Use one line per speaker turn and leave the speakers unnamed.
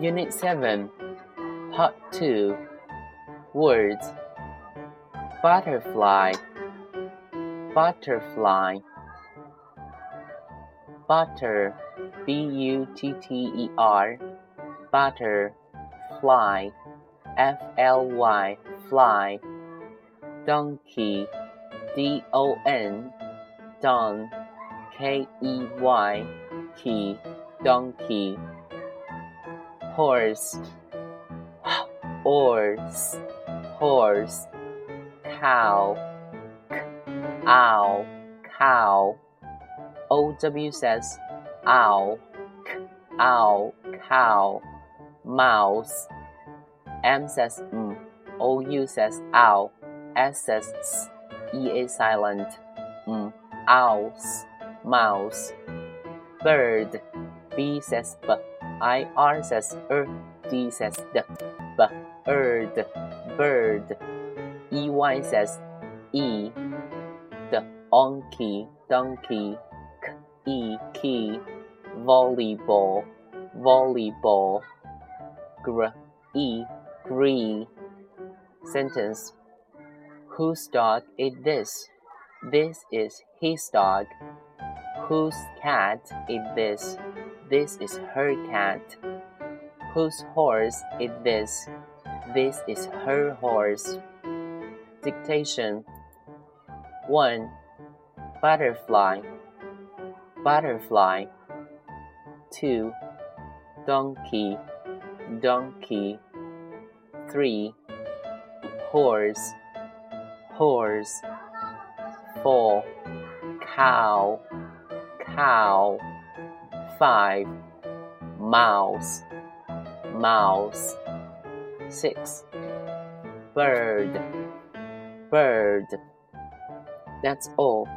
Unit 7 Part 2 Words. Butterfly. Butterfly. Butter. B U T T E R. Butter Fly F L Y. Fly. Donkey. D O N. Don K E Y. Key. Donkey horse, horse, horse, cow, owl, cow. OW says owl, ow, cow, mouse. M says m, OU says owl, S says s, EA silent, m, owls, mouse. Bird, B says b. I R says er, D says d, b, bird, bird. E Y says e, d, donkey, donkey, k, e, key, volleyball, volleyball. Gr, e. Sentence. Whose dog is this? This is his dog. Whose cat is this? This is her cat. Whose horse is this? This is her horse. Dictation 1. Butterfly, butterfly. 2. Donkey, donkey. 3. Horse, horse. 4. Cow, cow. 5. Mouse, mouse. 6. Bird, bird. That's all.